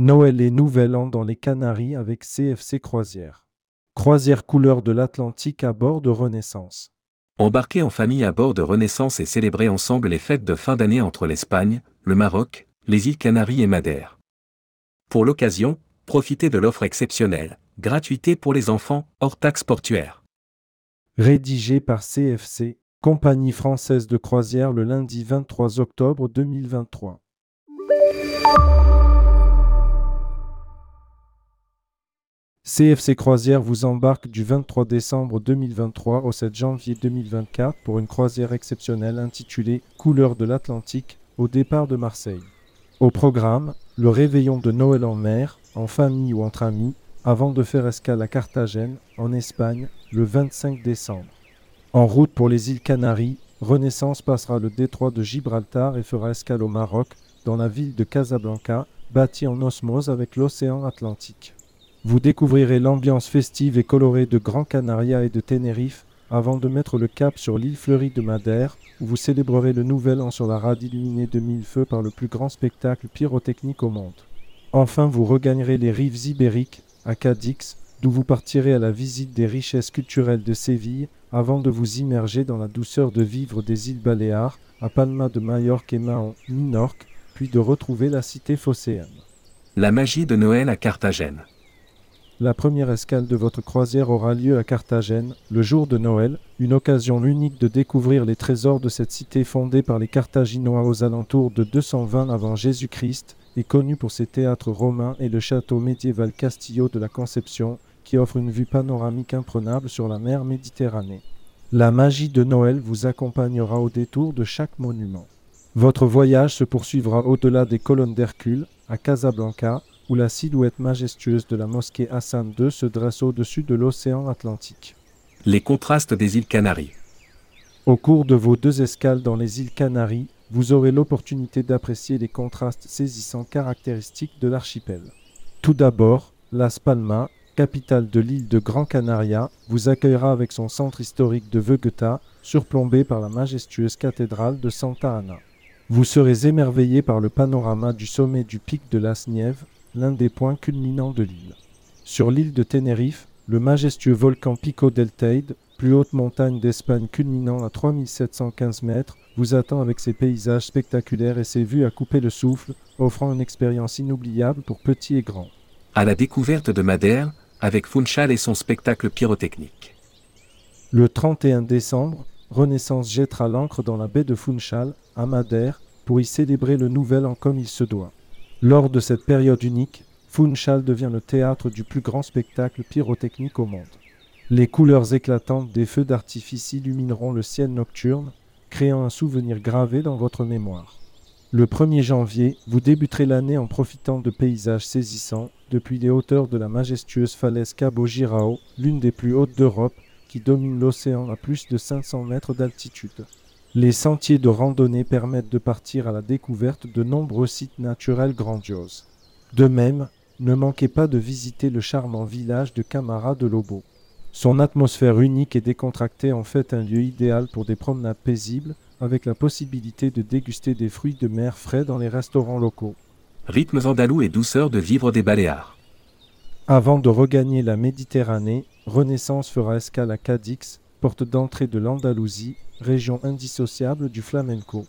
Noël et Nouvel An dans les Canaries avec CFC Croisière. Croisière couleur de l'Atlantique à bord de Renaissance. Embarquez en famille à bord de Renaissance et célébrez ensemble les fêtes de fin d'année entre l'Espagne, le Maroc, les îles Canaries et Madère. Pour l'occasion, profitez de l'offre exceptionnelle, gratuité pour les enfants, hors taxe portuaire. Rédigé par CFC, Compagnie française de croisière le lundi 23 octobre 2023. CFC Croisière vous embarque du 23 décembre 2023 au 7 janvier 2024 pour une croisière exceptionnelle intitulée Couleurs de l'Atlantique au départ de Marseille. Au programme, le réveillon de Noël en mer, en famille ou entre amis, avant de faire escale à Carthagène, en Espagne, le 25 décembre. En route pour les îles Canaries, Renaissance passera le détroit de Gibraltar et fera escale au Maroc, dans la ville de Casablanca, bâtie en osmose avec l'océan Atlantique. Vous découvrirez l'ambiance festive et colorée de Gran Canaria et de Tenerife avant de mettre le cap sur l'île fleurie de Madère, où vous célébrerez le nouvel an sur la rade illuminée de mille feux par le plus grand spectacle pyrotechnique au monde. Enfin, vous regagnerez les rives ibériques, à Cadix, d'où vous partirez à la visite des richesses culturelles de Séville, avant de vous immerger dans la douceur de vivre des îles Baléares, à Palma de Majorque et Mahon, Minorque, puis de retrouver la cité phocéenne. La magie de Noël à Carthagène. La première escale de votre croisière aura lieu à Carthagène, le jour de Noël, une occasion unique de découvrir les trésors de cette cité fondée par les Carthaginois aux alentours de 220 avant Jésus-Christ et connue pour ses théâtres romains et le château médiéval Castillo de la Conception, qui offre une vue panoramique imprenable sur la mer Méditerranée. La magie de Noël vous accompagnera au détour de chaque monument. Votre voyage se poursuivra au-delà des colonnes d'Hercule, à Casablanca, où la silhouette majestueuse de la mosquée Hassan II se dresse au-dessus de l'océan Atlantique. Les contrastes des îles Canaries. Au cours de vos deux escales dans les îles Canaries, vous aurez l'opportunité d'apprécier les contrastes saisissants caractéristiques de l'archipel. Tout d'abord, Las Palmas, capitale de l'île de Gran Canaria, vous accueillera avec son centre historique de Vegeta, surplombé par la majestueuse cathédrale de Santa Ana. Vous serez émerveillé par le panorama du sommet du pic de Las Nieves, l'un des points culminants de l'île. Sur l'île de Tenerife, le majestueux volcan Pico del Teide, plus haute montagne d'Espagne culminant à 3715 mètres, vous attend avec ses paysages spectaculaires et ses vues à couper le souffle, offrant une expérience inoubliable pour petits et grands. À la découverte de Madère, avec Funchal et son spectacle pyrotechnique. Le 31 décembre, Renaissance jettera l'ancre dans la baie de Funchal, à Madère, pour y célébrer le nouvel an comme il se doit. Lors de cette période unique, Funchal devient le théâtre du plus grand spectacle pyrotechnique au monde. Les couleurs éclatantes des feux d'artifice illumineront le ciel nocturne, créant un souvenir gravé dans votre mémoire. Le 1er janvier, vous débuterez l'année en profitant de paysages saisissants depuis les hauteurs de la majestueuse falaise Cabo Girao, l'une des plus hautes d'Europe, qui domine l'océan à plus de 500 mètres d'altitude. Les sentiers de randonnée permettent de partir à la découverte de nombreux sites naturels grandioses. De même, ne manquez pas de visiter le charmant village de Camara de Lobo. Son atmosphère unique et décontractée en fait un lieu idéal pour des promenades paisibles, avec la possibilité de déguster des fruits de mer frais dans les restaurants locaux. Rythmes andalous et douceur de vivre des Baléares. Avant de regagner la Méditerranée, Renaissance fera escale à Cadix, porte d'entrée de l'Andalousie, région indissociable du flamenco.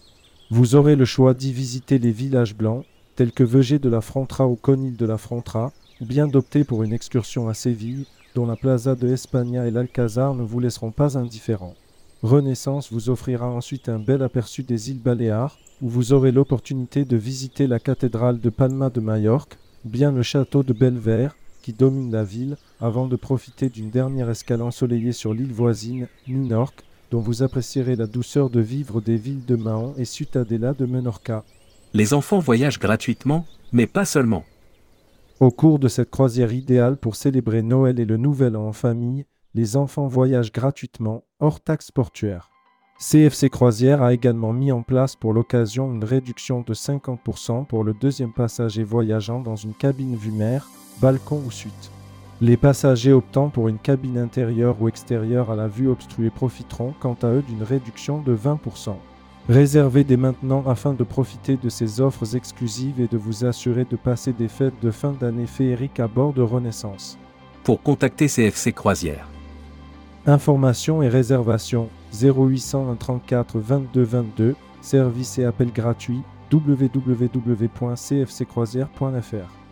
Vous aurez le choix d'y visiter les villages blancs, tels que Veger de la Frontra ou Conil de la Frontra, ou bien d'opter pour une excursion à Séville, dont la plaza de Espagna et l'Alcazar ne vous laisseront pas indifférents. Renaissance vous offrira ensuite un bel aperçu des îles Baléares, où vous aurez l'opportunité de visiter la cathédrale de Palma de Majorque, ou bien le château de Belver, qui domine la ville, avant de profiter d'une dernière escale ensoleillée sur l'île voisine, Minorque, dont vous apprécierez la douceur de vivre des villes de Mahon et Ciutadella de Menorca. Les enfants voyagent gratuitement, mais pas seulement. Au cours de cette croisière idéale pour célébrer Noël et le Nouvel An en famille, les enfants voyagent gratuitement, hors taxe portuaire. CFC Croisière a également mis en place pour l'occasion une réduction de 50% pour le deuxième passager voyageant dans une cabine vue mer, balcon ou suite. Les passagers optant pour une cabine intérieure ou extérieure à la vue obstruée profiteront quant à eux d'une réduction de 20%. Réservez dès maintenant afin de profiter de ces offres exclusives et de vous assurer de passer des fêtes de fin d'année féeriques à bord de Renaissance. Pour contacter CFC Croisière. Informations et réservations 0800 34 22 22, service et appel gratuit www.cfccroisière.fr.